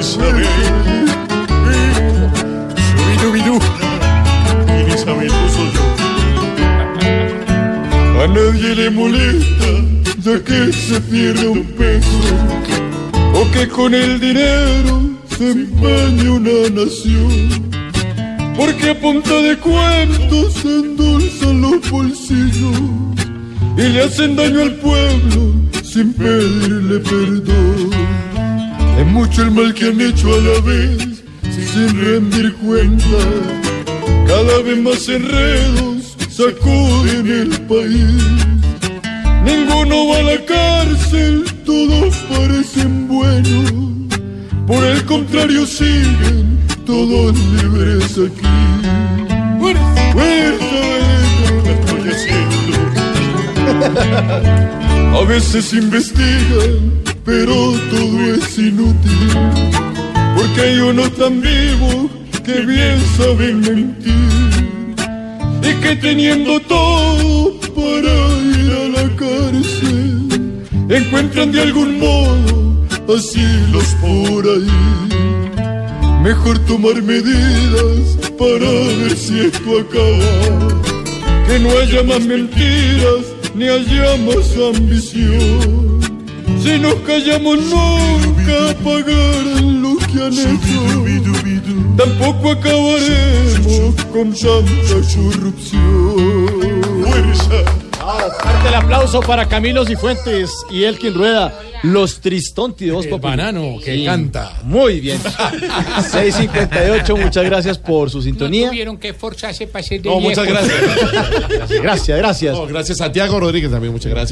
Isabel. Shubidubidú. Isabel, soy yo. A nadie le molesta ya que se pierde un peso o que con el dinero se empañe una nación. Porque a punta de cuentos se endulzan los bolsillos y le hacen daño al pueblo sin pedirle perdón. Es mucho el mal que han hecho a la vez, sin rendir cuenta. Cada vez más enredos sacuden el país. Ninguno va a la cárcel, todos parecen buenos. Por el contrario siguen todos libres aquí. Fuerza, fuerza, haciendo. A veces investigan pero todo es inútil, porque hay uno tan vivo que bien saben mentir, y que teniendo todo para ir a la cárcel, encuentran de algún modo asilos por ahí. Mejor tomar medidas para ver si esto acaba, que no haya más mentiras ni haya más ambición. Si nos callamos nunca pagarán lo que han hecho. Tampoco acabaremos con tanta corrupción. Fuerza. Fuerte el aplauso para Camilo Cifuentes y Elkin Rueda. Los Tristonti de Voz El banano que Sí. canta. Muy bien. 658, muchas gracias por su No sintonía. tuvieron que esforzarse para ser de No, muchas gracias. Gracias, gracias. No, gracias Santiago Rodríguez también, muchas gracias.